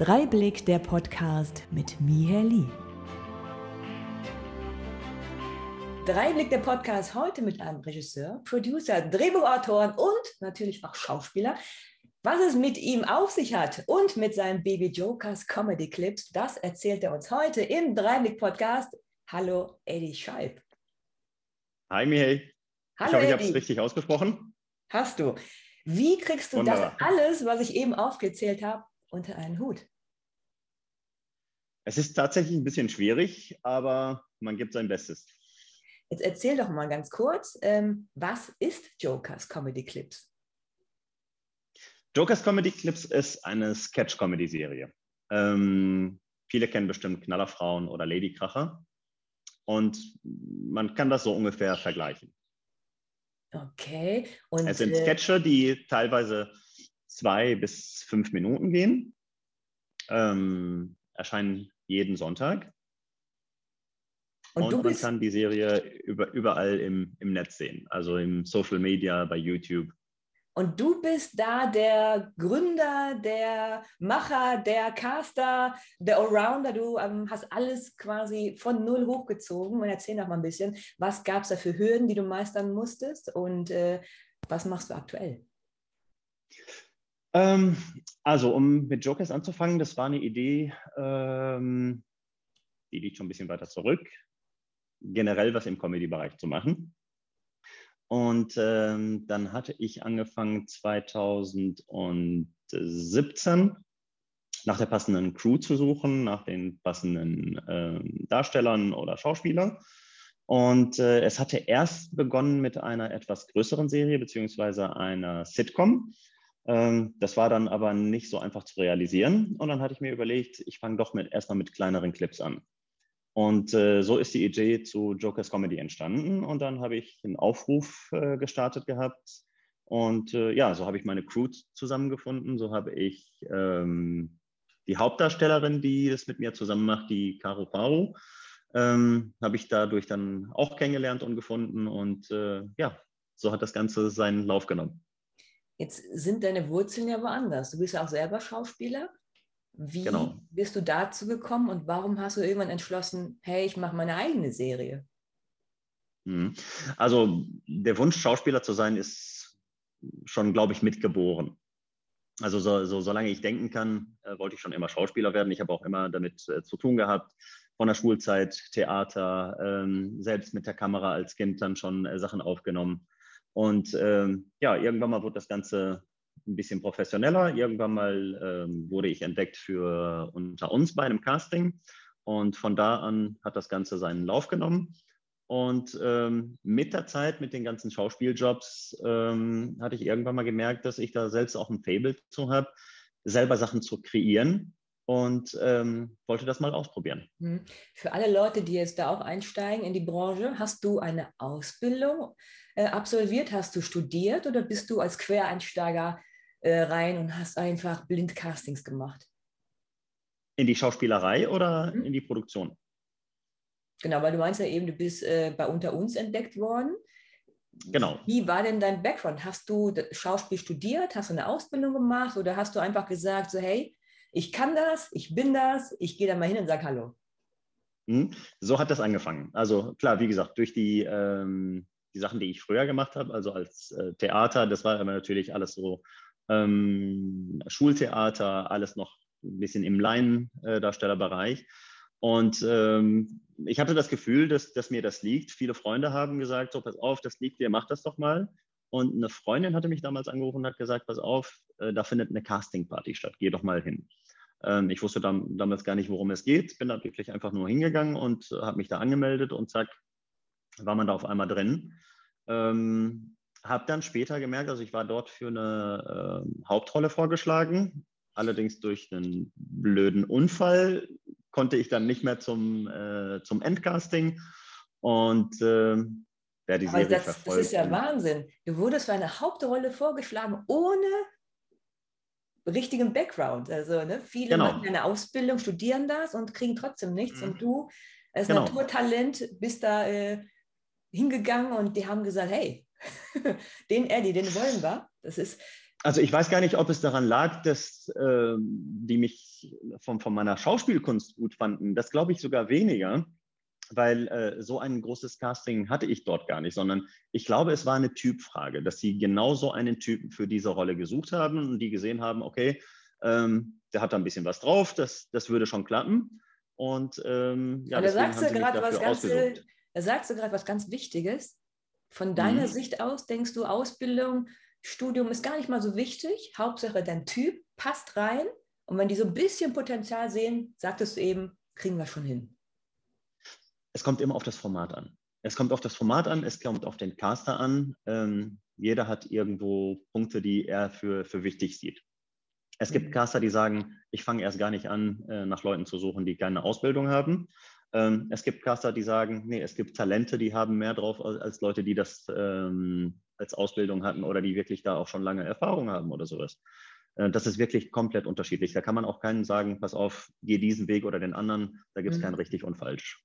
Dreiblick der Podcast mit Miher Lee. Dreiblick der Podcast heute mit einem Regisseur, Producer, Drehbuchautoren und natürlich auch Schauspieler. Was es mit ihm auf sich hat und mit seinen Baby Jokers Comedy Clips, das erzählt er uns heute im Dreiblick Podcast. Hallo, Eddie Scheib. Hi, Mihail. Hallo, ich hoffe, ich habe es richtig ausgesprochen. Hast du. Wie kriegst du Wunderbar. das alles, was ich eben aufgezählt habe, unter einen Hut? Es ist tatsächlich ein bisschen schwierig, aber man gibt sein Bestes. Jetzt erzähl doch mal ganz kurz, ähm, was ist Jokers Comedy Clips? Jokers Comedy Clips ist eine Sketch-Comedy-Serie. Ähm, viele kennen bestimmt Knallerfrauen oder Ladykracher. Und man kann das so ungefähr vergleichen. Okay. Und, es sind äh, Sketche, die teilweise zwei bis fünf Minuten gehen, ähm, erscheinen jeden Sonntag. Und, und man kann die Serie über, überall im, im Netz sehen, also im Social Media, bei YouTube. Und du bist da der Gründer, der Macher, der Caster, der Allrounder. Du ähm, hast alles quasi von null hochgezogen. Und erzähl doch mal ein bisschen, was gab es da für Hürden, die du meistern musstest und äh, was machst du aktuell? Ähm, also, um mit Jokers anzufangen, das war eine Idee, ähm, die liegt schon ein bisschen weiter zurück, generell was im Comedy-Bereich zu machen. Und ähm, dann hatte ich angefangen 2017 nach der passenden Crew zu suchen, nach den passenden äh, Darstellern oder Schauspielern. Und äh, es hatte erst begonnen mit einer etwas größeren Serie beziehungsweise einer Sitcom. Ähm, das war dann aber nicht so einfach zu realisieren. Und dann hatte ich mir überlegt, ich fange doch mit, erstmal mit kleineren Clips an. Und äh, so ist die Idee zu Jokers Comedy entstanden. Und dann habe ich einen Aufruf äh, gestartet gehabt. Und äh, ja, so habe ich meine Crew zusammengefunden. So habe ich ähm, die Hauptdarstellerin, die das mit mir zusammen macht, die Caro Paro, ähm, habe ich dadurch dann auch kennengelernt und gefunden. Und äh, ja, so hat das Ganze seinen Lauf genommen. Jetzt sind deine Wurzeln ja woanders. Du bist ja auch selber Schauspieler. Wie genau. bist du dazu gekommen und warum hast du irgendwann entschlossen, hey, ich mache meine eigene Serie? Mhm. Also der Wunsch, Schauspieler zu sein, ist schon, glaube ich, mitgeboren. Also so, so, solange ich denken kann, äh, wollte ich schon immer Schauspieler werden. Ich habe auch immer damit äh, zu tun gehabt, von der Schulzeit, Theater, ähm, selbst mit der Kamera als Kind dann schon äh, Sachen aufgenommen. Und ähm, ja, irgendwann mal wurde das Ganze ein bisschen professioneller. Irgendwann mal ähm, wurde ich entdeckt für unter uns bei einem Casting und von da an hat das Ganze seinen Lauf genommen. Und ähm, mit der Zeit, mit den ganzen Schauspieljobs, ähm, hatte ich irgendwann mal gemerkt, dass ich da selbst auch ein Fable zu habe, selber Sachen zu kreieren und ähm, wollte das mal ausprobieren. Hm. Für alle Leute, die jetzt da auch einsteigen in die Branche, hast du eine Ausbildung äh, absolviert? Hast du studiert oder bist du als Quereinsteiger äh, rein und hast einfach Blindcastings gemacht. In die Schauspielerei oder mhm. in die Produktion? Genau, weil du meinst ja eben, du bist äh, bei Unter uns entdeckt worden. Genau. Wie war denn dein Background? Hast du Schauspiel studiert? Hast du eine Ausbildung gemacht? Oder hast du einfach gesagt, so hey, ich kann das, ich bin das, ich gehe da mal hin und sage Hallo? Mhm. So hat das angefangen. Also klar, wie gesagt, durch die, ähm, die Sachen, die ich früher gemacht habe, also als äh, Theater, das war aber natürlich alles so ähm, Schultheater, alles noch ein bisschen im Laiendarstellerbereich. Und ähm, ich hatte das Gefühl, dass, dass mir das liegt. Viele Freunde haben gesagt, so pass auf, das liegt dir, mach das doch mal. Und eine Freundin hatte mich damals angerufen und hat gesagt, pass auf, äh, da findet eine Castingparty statt, geh doch mal hin. Ähm, ich wusste dam damals gar nicht, worum es geht, bin da wirklich einfach nur hingegangen und äh, habe mich da angemeldet und zack, war man da auf einmal drin. Ähm, habe dann später gemerkt, also ich war dort für eine äh, Hauptrolle vorgeschlagen. Allerdings durch einen blöden Unfall konnte ich dann nicht mehr zum, äh, zum Endcasting. Und äh, wer die Aber Serie das, verfolgt. Das ist ja Wahnsinn. Du wurdest für eine Hauptrolle vorgeschlagen, ohne richtigen Background. Also ne, viele genau. machen eine Ausbildung, studieren das und kriegen trotzdem nichts. Mhm. Und du als genau. Naturtalent bist da äh, hingegangen und die haben gesagt, hey, den Eddie, den wollen wir. Das ist, Also ich weiß gar nicht, ob es daran lag, dass äh, die mich von, von meiner Schauspielkunst gut fanden. Das glaube ich sogar weniger, weil äh, so ein großes Casting hatte ich dort gar nicht, sondern ich glaube, es war eine Typfrage, dass sie genau so einen Typen für diese Rolle gesucht haben und die gesehen haben, okay, ähm, der hat da ein bisschen was drauf, das, das würde schon klappen. Und ähm, ja, da sagst du gerade was ganz, da sagst du gerade was ganz Wichtiges. Von deiner mhm. Sicht aus denkst du, Ausbildung, Studium ist gar nicht mal so wichtig. Hauptsache dein Typ passt rein. Und wenn die so ein bisschen Potenzial sehen, sagtest du eben, kriegen wir schon hin. Es kommt immer auf das Format an. Es kommt auf das Format an, es kommt auf den Caster an. Ähm, jeder hat irgendwo Punkte, die er für, für wichtig sieht. Es gibt mhm. Caster, die sagen, ich fange erst gar nicht an, äh, nach Leuten zu suchen, die keine Ausbildung haben. Ähm, es gibt Caster, die sagen, nee, es gibt Talente, die haben mehr drauf als, Leute, die das ähm, als Ausbildung hatten oder die wirklich da auch schon lange Erfahrung haben oder sowas. Äh, das ist wirklich komplett unterschiedlich. Da kann man auch keinen sagen, pass auf, geh diesen Weg oder den anderen. Da gibt es mhm. kein richtig und falsch.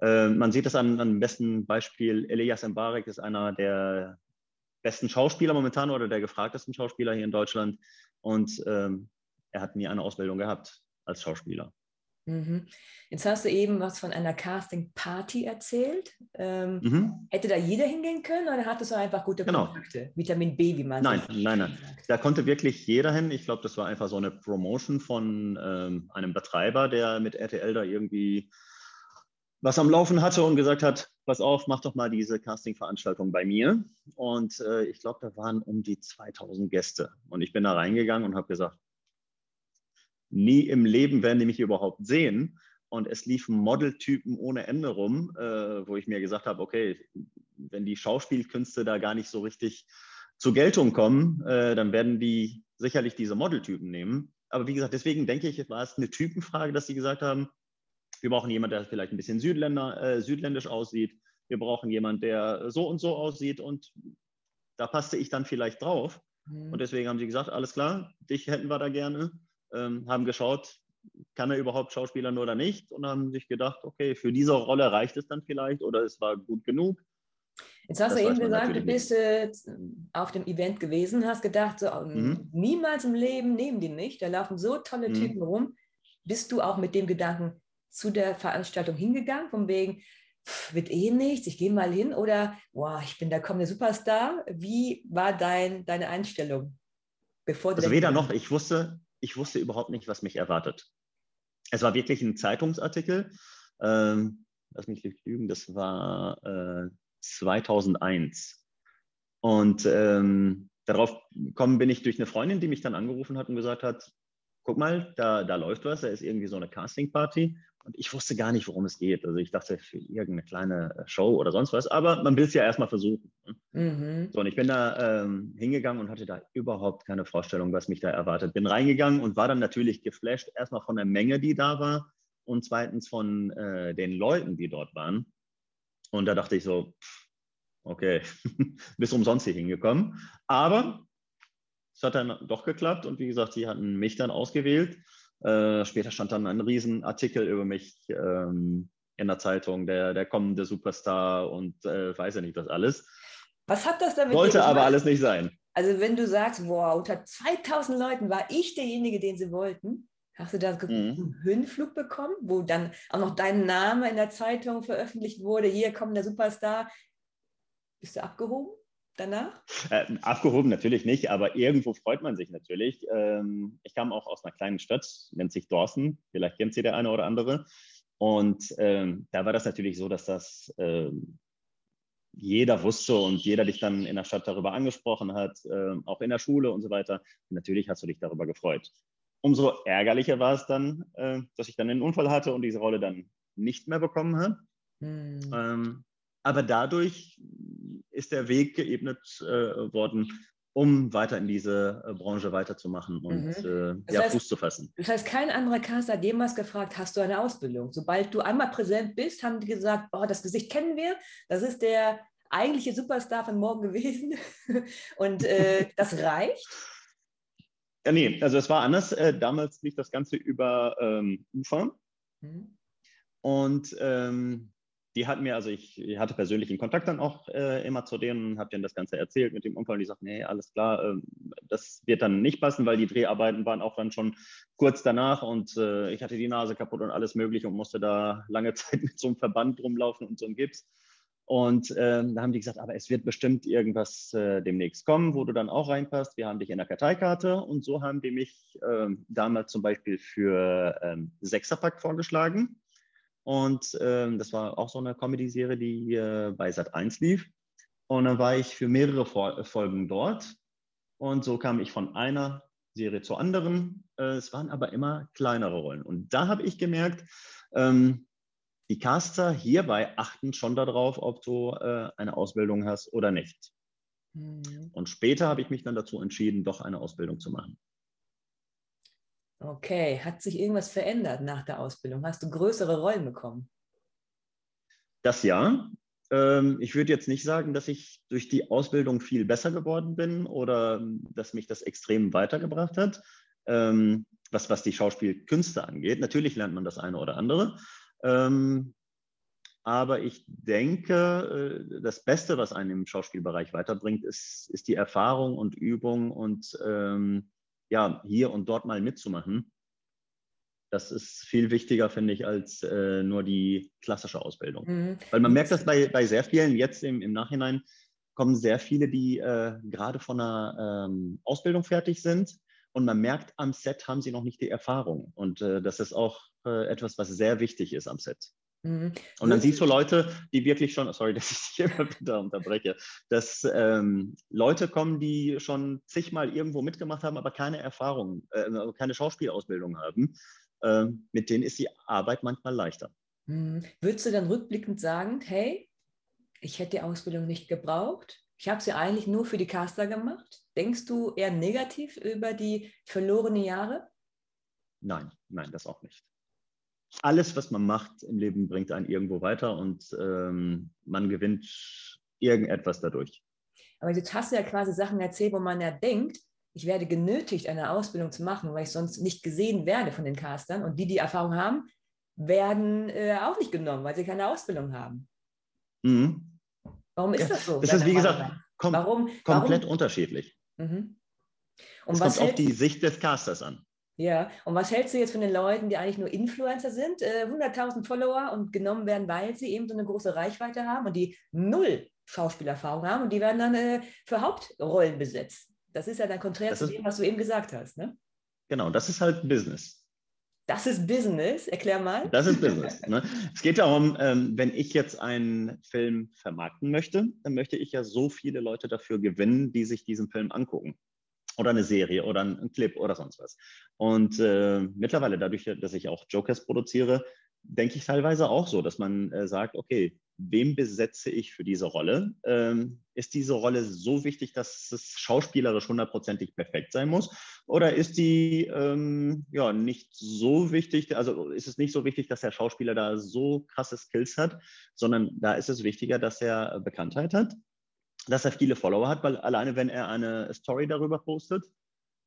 Äh, man sieht es an, an besten Beispiel. Elias Mbarek ist einer der besten Schauspieler momentan oder der gefragtesten Schauspieler hier in Deutschland. Und ähm, er hat nie eine Ausbildung gehabt als Schauspieler. Mhm. Jetzt hast du eben was von einer Casting-Party erzählt. Ähm, mhm. Hätte da jeder hingehen können oder hattest du einfach gute genau. Kontakte? Vitamin B, wie man Nein, nein, nein. Da konnte wirklich jeder hin. Ich glaube, das war einfach so eine Promotion von ähm, einem Betreiber, der mit RTL da irgendwie was am Laufen hatte und gesagt hat, pass auf, mach doch mal diese Casting-Veranstaltung bei mir. Und äh, ich glaube, da waren um die 2000 Gäste. Und ich bin da reingegangen und habe gesagt, nie im Leben werden die mich überhaupt sehen. Und es liefen Modeltypen ohne Ende rum, äh, wo ich mir gesagt habe, okay, wenn die Schauspielkünste da gar nicht so richtig zur Geltung kommen, äh, dann werden die sicherlich diese Modeltypen nehmen. Aber wie gesagt, deswegen denke ich, war es eine Typenfrage, dass sie gesagt haben, wir brauchen jemanden, der vielleicht ein bisschen Südländer, äh, südländisch aussieht. Wir brauchen jemanden, der so und so aussieht. Und da passte ich dann vielleicht drauf. Mhm. Und deswegen haben sie gesagt, alles klar, dich hätten wir da gerne. Ähm, haben geschaut, kann er überhaupt Schauspieler nur oder nicht? Und haben sich gedacht, okay, für diese Rolle reicht es dann vielleicht oder es war gut genug. Jetzt hast das du eben gesagt, du bist äh, auf dem Event gewesen, hast gedacht, so, ähm, mhm. niemals im Leben nehmen die nicht, da laufen so tolle mhm. Typen rum. Bist du auch mit dem Gedanken zu der Veranstaltung hingegangen, von wegen, pff, wird eh nichts, ich gehe mal hin oder, wow, ich bin der kommende Superstar. Wie war dein, deine Einstellung? Bevor du also weder noch, ich wusste, ich wusste überhaupt nicht, was mich erwartet. Es war wirklich ein Zeitungsartikel. Ähm, lass mich nicht lügen, das war äh, 2001. Und ähm, darauf gekommen bin ich durch eine Freundin, die mich dann angerufen hat und gesagt hat, guck mal, da, da läuft was, da ist irgendwie so eine Casting-Party und ich wusste gar nicht, worum es geht. Also ich dachte für irgendeine kleine äh, Show oder sonst was, aber man will es ja erstmal versuchen. Ne? Mhm. So, und ich bin da ähm, hingegangen und hatte da überhaupt keine Vorstellung, was mich da erwartet. Bin reingegangen und war dann natürlich geflasht, erstmal von der Menge, die da war und zweitens von äh, den Leuten, die dort waren. Und da dachte ich so, okay, bis umsonst hier hingekommen. Aber es hat dann doch geklappt und wie gesagt, sie hatten mich dann ausgewählt. Äh, später stand dann ein Riesenartikel über mich ähm, in der Zeitung, der, der kommende Superstar und äh, weiß ja nicht was alles. Was hat das damit Wollte aber alles nicht sein. Also wenn du sagst, wow, unter 2000 Leuten war ich derjenige, den sie wollten, hast du da mhm. einen Höhenflug bekommen, wo dann auch noch dein Name in der Zeitung veröffentlicht wurde, hier kommt der Superstar. Bist du abgehoben? Danach? Äh, abgehoben natürlich nicht, aber irgendwo freut man sich natürlich. Ähm, ich kam auch aus einer kleinen Stadt, nennt sich Dorsten, vielleicht kennt sie der eine oder andere. Und ähm, da war das natürlich so, dass das ähm, jeder wusste und jeder dich dann in der Stadt darüber angesprochen hat, äh, auch in der Schule und so weiter. Und natürlich hast du dich darüber gefreut. Umso ärgerlicher war es dann, äh, dass ich dann einen Unfall hatte und diese Rolle dann nicht mehr bekommen habe. Hm. Aber dadurch ist der Weg geebnet äh, worden, um weiter in diese äh, Branche weiterzumachen und mhm. äh, ja, heißt, Fuß zu fassen. Das heißt, kein anderer Cast hat jemals gefragt, hast du eine Ausbildung? Sobald du einmal präsent bist, haben die gesagt, oh, das Gesicht kennen wir, das ist der eigentliche Superstar von morgen gewesen und äh, das reicht? Ja, nee, also es war anders. Äh, damals lief das Ganze über ähm, UFA. Mhm. Und ähm, die hat mir, also ich, hatte persönlichen Kontakt dann auch äh, immer zu denen habe denen das Ganze erzählt mit dem Unfall und die sagten, nee, alles klar, äh, das wird dann nicht passen, weil die Dreharbeiten waren auch dann schon kurz danach und äh, ich hatte die Nase kaputt und alles mögliche und musste da lange Zeit mit so einem Verband rumlaufen und so einem Gips. Und ähm, da haben die gesagt, aber es wird bestimmt irgendwas äh, demnächst kommen, wo du dann auch reinpasst. Wir haben dich in der Karteikarte und so haben die mich ähm, damals zum Beispiel für ähm, Sechserpack vorgeschlagen und ähm, das war auch so eine Comedy-Serie, die äh, bei Sat1 lief. Und dann war ich für mehrere Fol Folgen dort. Und so kam ich von einer Serie zur anderen. Äh, es waren aber immer kleinere Rollen. Und da habe ich gemerkt, ähm, die Caster hierbei achten schon darauf, ob du äh, eine Ausbildung hast oder nicht. Mhm. Und später habe ich mich dann dazu entschieden, doch eine Ausbildung zu machen. Okay, hat sich irgendwas verändert nach der Ausbildung? Hast du größere Rollen bekommen? Das ja. Ähm, ich würde jetzt nicht sagen, dass ich durch die Ausbildung viel besser geworden bin oder dass mich das extrem weitergebracht hat, ähm, was, was die Schauspielkünste angeht. Natürlich lernt man das eine oder andere. Ähm, aber ich denke, äh, das Beste, was einen im Schauspielbereich weiterbringt, ist, ist die Erfahrung und Übung und ähm, ja, hier und dort mal mitzumachen. Das ist viel wichtiger, finde ich, als äh, nur die klassische Ausbildung. Mhm. Weil man merkt das bei, bei sehr vielen jetzt im, im Nachhinein, kommen sehr viele, die äh, gerade von einer ähm, Ausbildung fertig sind und man merkt, am Set haben sie noch nicht die Erfahrung. Und äh, das ist auch äh, etwas, was sehr wichtig ist am Set. Mhm. Und dann siehst du Leute, die wirklich schon, sorry, dass ich dich immer wieder unterbreche, dass ähm, Leute kommen, die schon zigmal irgendwo mitgemacht haben, aber keine Erfahrung, äh, keine Schauspielausbildung haben. Äh, mit denen ist die Arbeit manchmal leichter. Mhm. Würdest du dann rückblickend sagen, hey, ich hätte die Ausbildung nicht gebraucht? Ich habe sie eigentlich nur für die Caster gemacht. Denkst du eher negativ über die verlorenen Jahre? Nein, nein, das auch nicht alles, was man macht im Leben, bringt einen irgendwo weiter und ähm, man gewinnt irgendetwas dadurch. Aber jetzt hast du ja quasi Sachen erzählt, wo man ja denkt, ich werde genötigt, eine Ausbildung zu machen, weil ich sonst nicht gesehen werde von den Castern. Und die, die Erfahrung haben, werden äh, auch nicht genommen, weil sie keine Ausbildung haben. Mhm. Warum ist ja, das so? Das ist, wie gesagt, kom warum, komplett warum? unterschiedlich. Mhm. Und es kommt auf die Sicht des Casters an. Ja, und was hältst du jetzt von den Leuten, die eigentlich nur Influencer sind, äh, 100.000 Follower und genommen werden, weil sie eben so eine große Reichweite haben und die null Schauspielerfahrung haben und die werden dann äh, für Hauptrollen besetzt? Das ist ja dann konträr das zu dem, was du eben gesagt hast. Ne? Genau, das ist halt Business. Das ist Business, erklär mal. Das ist Business. Ne? Es geht darum, ähm, wenn ich jetzt einen Film vermarkten möchte, dann möchte ich ja so viele Leute dafür gewinnen, die sich diesen Film angucken oder eine Serie oder ein, ein Clip oder sonst was. Und äh, mittlerweile, dadurch, dass ich auch Jokers produziere, denke ich teilweise auch so, dass man äh, sagt, okay, wem besetze ich für diese Rolle? Ähm, ist diese Rolle so wichtig, dass es schauspielerisch hundertprozentig perfekt sein muss? Oder ist die ähm, ja nicht so wichtig, also ist es nicht so wichtig, dass der Schauspieler da so krasse Skills hat, sondern da ist es wichtiger, dass er Bekanntheit hat dass er viele Follower hat, weil alleine wenn er eine Story darüber postet,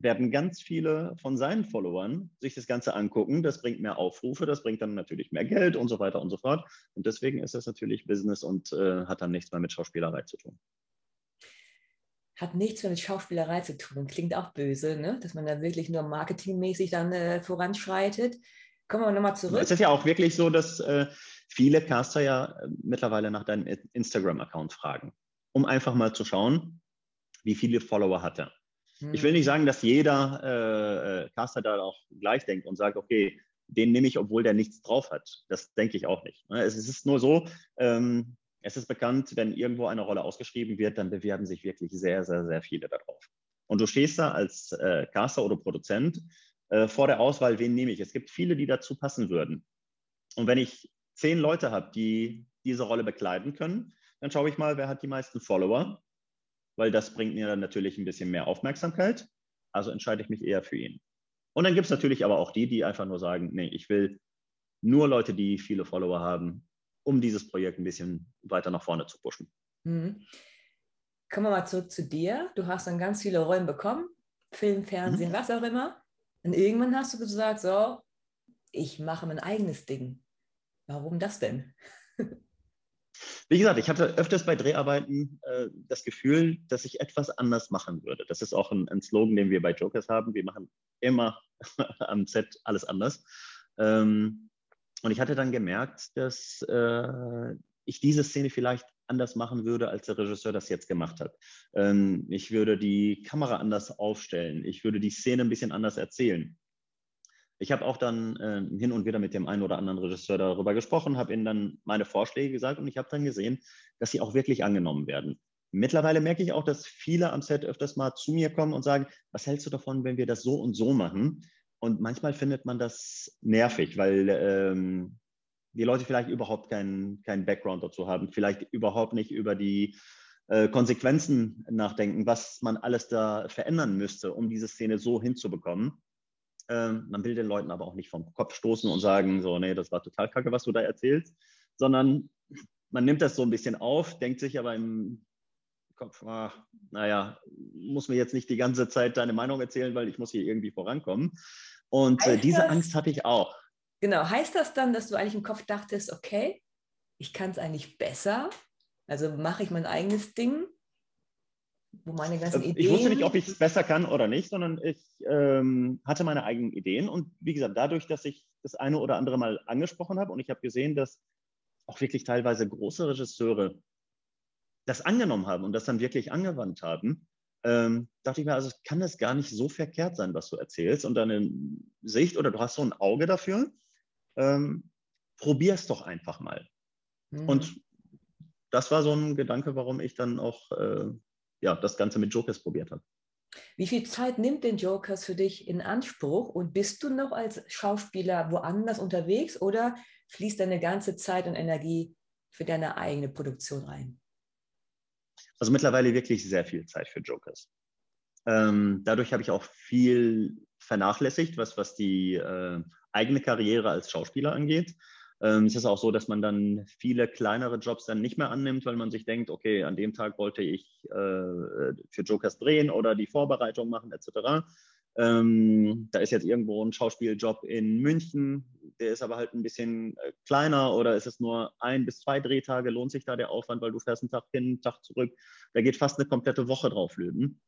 werden ganz viele von seinen Followern sich das Ganze angucken. Das bringt mehr Aufrufe, das bringt dann natürlich mehr Geld und so weiter und so fort. Und deswegen ist das natürlich Business und äh, hat dann nichts mehr mit Schauspielerei zu tun. Hat nichts mehr mit Schauspielerei zu tun. Klingt auch böse, ne? dass man da wirklich nur marketingmäßig dann äh, voranschreitet. Kommen wir nochmal zurück. Es ist ja auch wirklich so, dass äh, viele Caster ja äh, mittlerweile nach deinem Instagram-Account fragen um einfach mal zu schauen, wie viele Follower hat er. Mhm. Ich will nicht sagen, dass jeder äh, äh, Caster da auch gleich denkt und sagt, okay, den nehme ich, obwohl der nichts drauf hat. Das denke ich auch nicht. Ne? Es ist nur so, ähm, es ist bekannt, wenn irgendwo eine Rolle ausgeschrieben wird, dann bewerben sich wirklich sehr, sehr, sehr viele darauf. Und du stehst da als äh, Caster oder Produzent äh, vor der Auswahl, wen nehme ich. Es gibt viele, die dazu passen würden. Und wenn ich zehn Leute habe, die diese Rolle bekleiden können, dann schaue ich mal, wer hat die meisten Follower, weil das bringt mir dann natürlich ein bisschen mehr Aufmerksamkeit. Also entscheide ich mich eher für ihn. Und dann gibt es natürlich aber auch die, die einfach nur sagen, nee, ich will nur Leute, die viele Follower haben, um dieses Projekt ein bisschen weiter nach vorne zu pushen. Mhm. Kommen wir mal zurück zu dir. Du hast dann ganz viele Rollen bekommen, Film, Fernsehen, mhm. was auch immer. Und irgendwann hast du gesagt, so, ich mache mein eigenes Ding. Warum das denn? Wie gesagt, ich hatte öfters bei Dreharbeiten äh, das Gefühl, dass ich etwas anders machen würde. Das ist auch ein, ein Slogan, den wir bei Jokers haben. Wir machen immer am Set alles anders. Ähm, und ich hatte dann gemerkt, dass äh, ich diese Szene vielleicht anders machen würde, als der Regisseur das jetzt gemacht hat. Ähm, ich würde die Kamera anders aufstellen. Ich würde die Szene ein bisschen anders erzählen. Ich habe auch dann äh, hin und wieder mit dem einen oder anderen Regisseur darüber gesprochen, habe ihnen dann meine Vorschläge gesagt und ich habe dann gesehen, dass sie auch wirklich angenommen werden. Mittlerweile merke ich auch, dass viele am Set öfters mal zu mir kommen und sagen, was hältst du davon, wenn wir das so und so machen? Und manchmal findet man das nervig, weil ähm, die Leute vielleicht überhaupt keinen kein Background dazu haben, vielleicht überhaupt nicht über die äh, Konsequenzen nachdenken, was man alles da verändern müsste, um diese Szene so hinzubekommen. Ähm, man will den Leuten aber auch nicht vom Kopf stoßen und sagen, so, nee, das war total kacke, was du da erzählst, sondern man nimmt das so ein bisschen auf, denkt sich aber im Kopf, ach, naja, muss mir jetzt nicht die ganze Zeit deine Meinung erzählen, weil ich muss hier irgendwie vorankommen. Und äh, diese das, Angst hatte ich auch. Genau, heißt das dann, dass du eigentlich im Kopf dachtest, okay, ich kann es eigentlich besser, also mache ich mein eigenes Ding wo meine ganzen Ideen. Ähm, ich wusste nicht, ob ich es besser kann oder nicht, sondern ich ähm, hatte meine eigenen Ideen. Und wie gesagt, dadurch, dass ich das eine oder andere mal angesprochen habe und ich habe gesehen, dass auch wirklich teilweise große Regisseure das angenommen haben und das dann wirklich angewandt haben, ähm, dachte ich mir, also kann das gar nicht so verkehrt sein, was du erzählst und deine Sicht oder du hast so ein Auge dafür. Ähm, Probier es doch einfach mal. Mhm. Und das war so ein Gedanke, warum ich dann auch äh, ja, das Ganze mit Jokers probiert habe. Wie viel Zeit nimmt denn Jokers für dich in Anspruch und bist du noch als Schauspieler woanders unterwegs oder fließt deine ganze Zeit und Energie für deine eigene Produktion rein? Also mittlerweile wirklich sehr viel Zeit für Jokers. Ähm, dadurch habe ich auch viel vernachlässigt, was, was die äh, eigene Karriere als Schauspieler angeht. Ähm, es ist auch so, dass man dann viele kleinere Jobs dann nicht mehr annimmt, weil man sich denkt, okay, an dem Tag wollte ich äh, für Jokers drehen oder die Vorbereitung machen etc. Ähm, da ist jetzt irgendwo ein Schauspieljob in München, der ist aber halt ein bisschen äh, kleiner oder ist es nur ein bis zwei Drehtage, lohnt sich da der Aufwand, weil du fährst einen Tag hin, einen Tag zurück. Da geht fast eine komplette Woche drauf löten.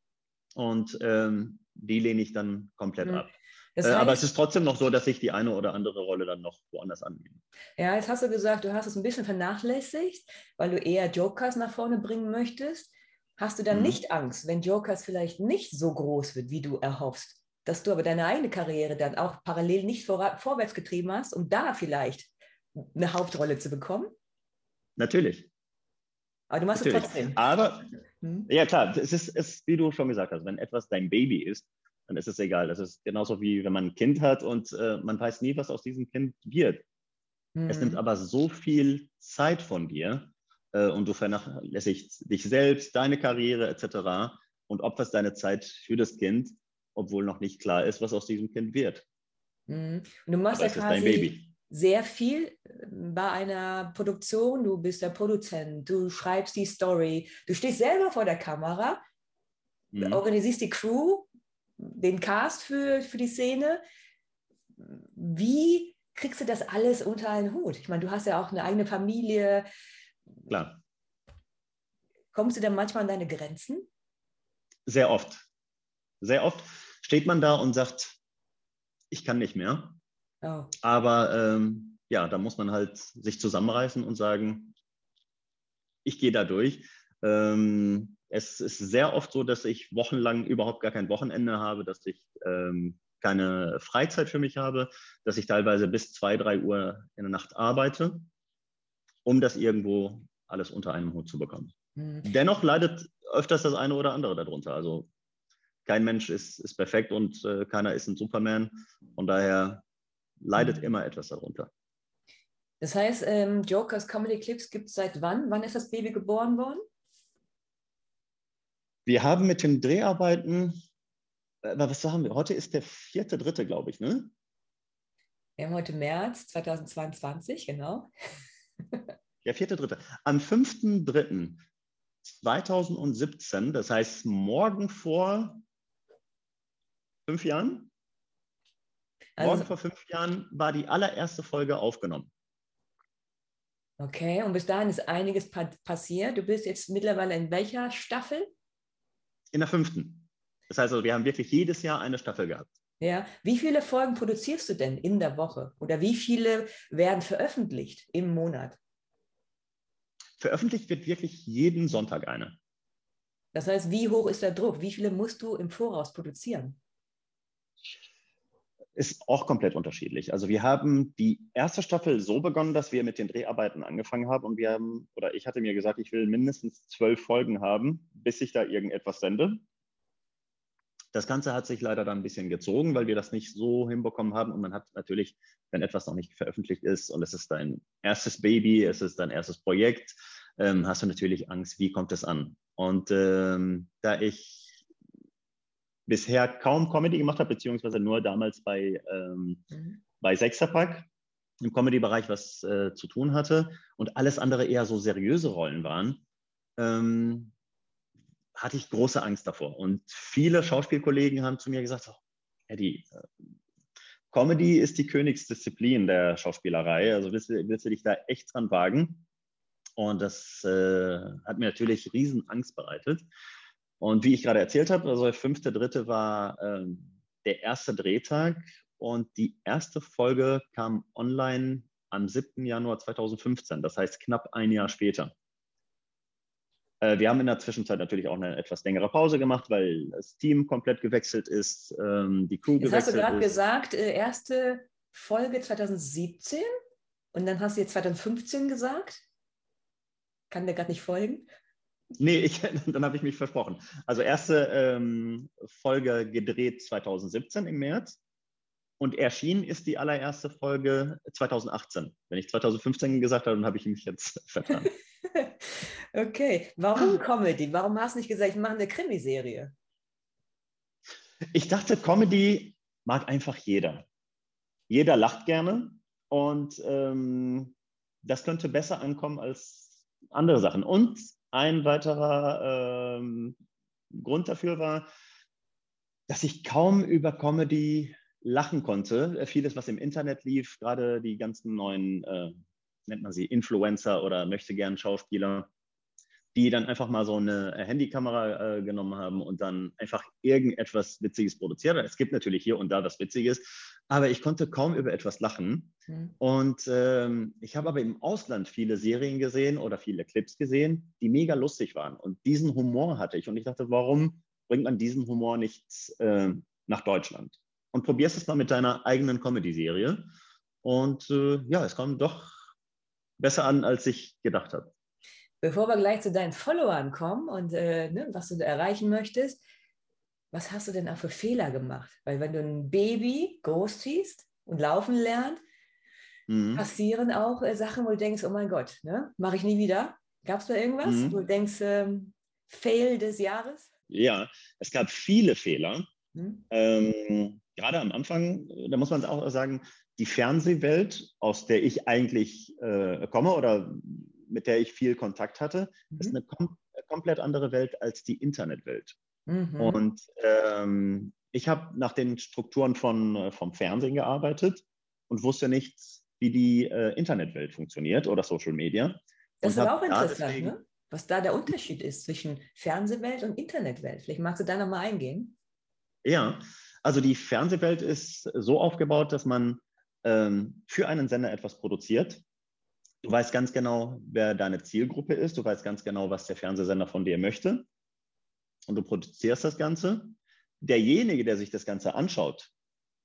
Und ähm, die lehne ich dann komplett mhm. ab. Das heißt, äh, aber es ist trotzdem noch so, dass ich die eine oder andere Rolle dann noch woanders annehme. Ja, jetzt hast du gesagt, du hast es ein bisschen vernachlässigt, weil du eher Jokers nach vorne bringen möchtest. Hast du dann mhm. nicht Angst, wenn Jokers vielleicht nicht so groß wird, wie du erhoffst, dass du aber deine eigene Karriere dann auch parallel nicht vor, vorwärts getrieben hast, um da vielleicht eine Hauptrolle zu bekommen? Natürlich. Aber du machst Natürlich. es trotzdem. Aber, hm? ja klar, es ist, es, wie du schon gesagt hast, wenn etwas dein Baby ist, dann ist es egal. Das ist genauso wie wenn man ein Kind hat und äh, man weiß nie, was aus diesem Kind wird. Mhm. Es nimmt hm. aber so viel Zeit von dir äh, und du vernachlässigst dich selbst, deine Karriere etc. und opferst deine Zeit für das Kind, obwohl noch nicht klar ist, was aus diesem Kind wird. Mhm. Und du machst aber ja quasi sehr viel äh, bei einer Produktion. Du bist der Produzent, du schreibst die Story, du stehst selber vor der Kamera, mhm. organisierst die Crew, den Cast für, für die Szene. Wie kriegst du das alles unter einen Hut? Ich meine, du hast ja auch eine eigene Familie. Klar. Kommst du dann manchmal an deine Grenzen? Sehr oft. Sehr oft steht man da und sagt, ich kann nicht mehr. Oh. Aber ähm, ja, da muss man halt sich zusammenreißen und sagen, ich gehe da durch. Ähm, es ist sehr oft so, dass ich wochenlang überhaupt gar kein Wochenende habe, dass ich ähm, keine Freizeit für mich habe, dass ich teilweise bis zwei, drei Uhr in der Nacht arbeite, um das irgendwo alles unter einem Hut zu bekommen. Mhm. Dennoch leidet öfters das eine oder andere darunter. Also kein Mensch ist, ist perfekt und äh, keiner ist ein Superman. Von daher leidet mhm. immer etwas darunter. Das heißt, ähm, Jokers Comedy Clips gibt es seit wann? Wann ist das Baby geboren worden? Wir haben mit den Dreharbeiten, äh, was haben wir? Heute ist der vierte, dritte, glaube ich, ne? Wir haben heute März 2022, genau. Der vierte, dritte. Am 5.3.2017, das heißt morgen vor fünf Jahren? Also, morgen vor fünf Jahren war die allererste Folge aufgenommen. Okay, und bis dahin ist einiges pa passiert. Du bist jetzt mittlerweile in welcher Staffel? In der fünften. Das heißt also, wir haben wirklich jedes Jahr eine Staffel gehabt. Ja, wie viele Folgen produzierst du denn in der Woche? Oder wie viele werden veröffentlicht im Monat? Veröffentlicht wird wirklich jeden Sonntag eine. Das heißt, wie hoch ist der Druck? Wie viele musst du im Voraus produzieren? Ist auch komplett unterschiedlich. Also wir haben die erste Staffel so begonnen, dass wir mit den Dreharbeiten angefangen haben und wir haben, oder ich hatte mir gesagt, ich will mindestens zwölf Folgen haben, bis ich da irgendetwas sende. Das Ganze hat sich leider dann ein bisschen gezogen, weil wir das nicht so hinbekommen haben. Und man hat natürlich, wenn etwas noch nicht veröffentlicht ist und es ist dein erstes Baby, es ist dein erstes Projekt, ähm, hast du natürlich Angst, wie kommt es an? Und ähm, da ich bisher kaum Comedy gemacht habe, beziehungsweise nur damals bei, ähm, mhm. bei Sechserpack im Comedy-Bereich was äh, zu tun hatte und alles andere eher so seriöse Rollen waren, ähm, hatte ich große Angst davor. Und viele Schauspielkollegen haben zu mir gesagt, oh, Eddie, äh, Comedy ist die Königsdisziplin der Schauspielerei. Also willst du, willst du dich da echt dran wagen? Und das äh, hat mir natürlich riesen Angst bereitet. Und wie ich gerade erzählt habe, also der fünfte, dritte war äh, der erste Drehtag und die erste Folge kam online am 7. Januar 2015, das heißt knapp ein Jahr später. Äh, wir haben in der Zwischenzeit natürlich auch eine etwas längere Pause gemacht, weil das Team komplett gewechselt ist, ähm, die Crew Jetzt gewechselt ist. hast du gerade gesagt, äh, erste Folge 2017 und dann hast du jetzt 2015 gesagt. Kann der gerade nicht folgen? Nee, ich, dann habe ich mich versprochen. Also erste ähm, Folge gedreht 2017 im März und erschienen ist die allererste Folge 2018. Wenn ich 2015 gesagt habe, dann habe ich mich jetzt vertan. okay, warum Comedy? Warum hast du nicht gesagt, ich mache eine Krimiserie? Ich dachte, Comedy mag einfach jeder. Jeder lacht gerne und ähm, das könnte besser ankommen als andere Sachen. Und ein weiterer ähm, Grund dafür war, dass ich kaum über Comedy lachen konnte. Vieles, was im Internet lief, gerade die ganzen neuen äh, nennt man sie Influencer oder möchte gern Schauspieler, die dann einfach mal so eine äh, Handykamera äh, genommen haben und dann einfach irgendetwas Witziges produziert. Es gibt natürlich hier und da was Witziges, aber ich konnte kaum über etwas lachen. Mhm. Und ähm, ich habe aber im Ausland viele Serien gesehen oder viele Clips gesehen, die mega lustig waren. Und diesen Humor hatte ich. Und ich dachte, warum bringt man diesen Humor nicht äh, nach Deutschland? Und probierst es mal mit deiner eigenen Comedy-Serie. Und äh, ja, es kommt doch besser an, als ich gedacht habe. Bevor wir gleich zu deinen Followern kommen und äh, ne, was du erreichen möchtest, was hast du denn auch für Fehler gemacht? Weil wenn du ein Baby großziehst und laufen lernt, mhm. passieren auch äh, Sachen, wo du denkst, oh mein Gott, ne, mache ich nie wieder. Gab es da irgendwas, mhm. wo du denkst, ähm, Fail des Jahres? Ja, es gab viele Fehler. Mhm. Ähm, gerade am Anfang, da muss man auch sagen, die Fernsehwelt, aus der ich eigentlich äh, komme oder mit der ich viel Kontakt hatte, mhm. ist eine kom komplett andere Welt als die Internetwelt. Mhm. Und ähm, ich habe nach den Strukturen von, äh, vom Fernsehen gearbeitet und wusste nicht, wie die äh, Internetwelt funktioniert oder Social Media. Das ist aber auch interessant, deswegen, ne? was da der Unterschied ist zwischen Fernsehwelt und Internetwelt. Vielleicht magst du da nochmal eingehen. Ja, also die Fernsehwelt ist so aufgebaut, dass man ähm, für einen Sender etwas produziert. Du weißt ganz genau, wer deine Zielgruppe ist. Du weißt ganz genau, was der Fernsehsender von dir möchte. Und du produzierst das Ganze. Derjenige, der sich das Ganze anschaut,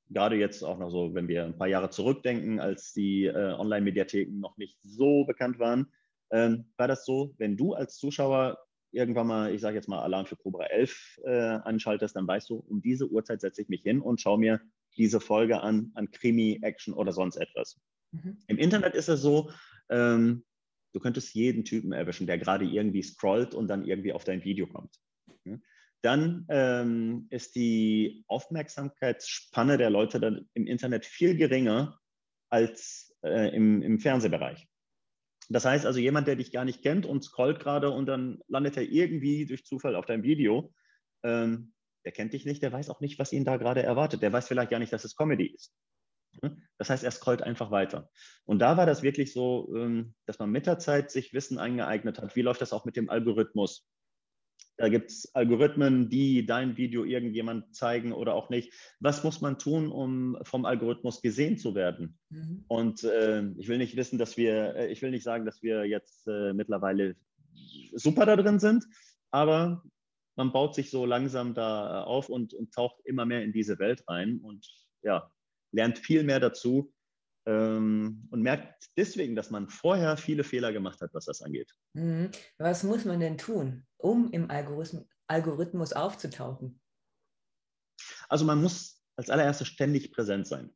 gerade jetzt auch noch so, wenn wir ein paar Jahre zurückdenken, als die äh, Online-Mediatheken noch nicht so bekannt waren, ähm, war das so, wenn du als Zuschauer irgendwann mal, ich sage jetzt mal Alarm für Cobra 11 äh, anschaltest, dann weißt du, um diese Uhrzeit setze ich mich hin und schaue mir diese Folge an, an Krimi, Action oder sonst etwas. Mhm. Im Internet ist es so, ähm, du könntest jeden Typen erwischen, der gerade irgendwie scrollt und dann irgendwie auf dein Video kommt. Ja? Dann ähm, ist die Aufmerksamkeitsspanne der Leute dann im Internet viel geringer als äh, im, im Fernsehbereich. Das heißt also, jemand, der dich gar nicht kennt und scrollt gerade und dann landet er irgendwie durch Zufall auf deinem Video, ähm, der kennt dich nicht, der weiß auch nicht, was ihn da gerade erwartet. Der weiß vielleicht gar nicht, dass es Comedy ist. Das heißt, er scrollt einfach weiter. Und da war das wirklich so, ähm, dass man mit der Zeit sich Wissen eingeeignet hat. Wie läuft das auch mit dem Algorithmus? Da gibt es Algorithmen, die dein Video irgendjemand zeigen oder auch nicht. Was muss man tun, um vom Algorithmus gesehen zu werden? Mhm. Und äh, ich will nicht wissen, dass wir, äh, ich will nicht sagen, dass wir jetzt äh, mittlerweile super da drin sind, aber man baut sich so langsam da auf und, und taucht immer mehr in diese Welt rein und ja, lernt viel mehr dazu und merkt deswegen, dass man vorher viele Fehler gemacht hat, was das angeht. Mhm. Was muss man denn tun, um im Algorithmus, aufzutauchen? Also man muss als allererstes ständig präsent sein.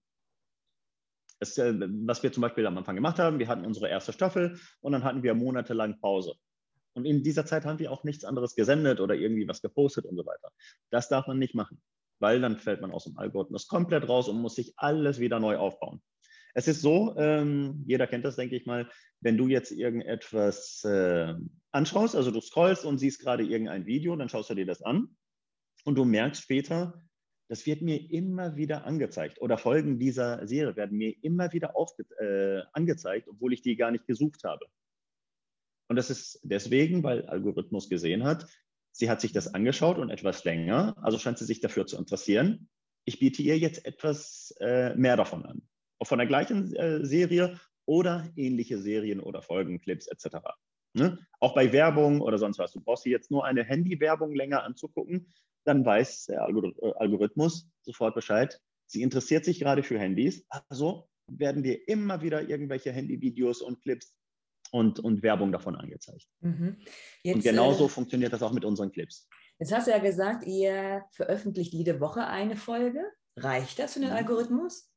Äh, was wir zum Beispiel am Anfang gemacht haben, wir hatten unsere erste Staffel und dann hatten wir monatelang Pause. Und in dieser Zeit haben wir auch nichts anderes gesendet oder irgendwie was gepostet und so weiter. Das darf man nicht machen, weil dann fällt man aus dem Algorithmus komplett raus und muss sich alles wieder neu aufbauen. Es ist so, ähm, jeder kennt das, denke ich mal, wenn du jetzt irgendetwas äh, anschaust, also du scrollst und siehst gerade irgendein Video, dann schaust du dir das an und du merkst später, das wird mir immer wieder angezeigt oder Folgen dieser Serie werden mir immer wieder äh, angezeigt, obwohl ich die gar nicht gesucht habe. Und das ist deswegen, weil Algorithmus gesehen hat, sie hat sich das angeschaut und etwas länger, also scheint sie sich dafür zu interessieren. Ich biete ihr jetzt etwas äh, mehr davon an von der gleichen äh, Serie oder ähnliche Serien oder Folgenclips etc. Ne? Auch bei Werbung oder sonst was. Du brauchst dir jetzt nur eine Handy-Werbung länger anzugucken, dann weiß der äh, Algorithmus sofort Bescheid. Sie interessiert sich gerade für Handys, also werden dir immer wieder irgendwelche Handyvideos und Clips und, und Werbung davon angezeigt. Mhm. Jetzt, und genauso äh, funktioniert das auch mit unseren Clips. Jetzt hast du ja gesagt, ihr veröffentlicht jede Woche eine Folge. Reicht das für den mhm. Algorithmus?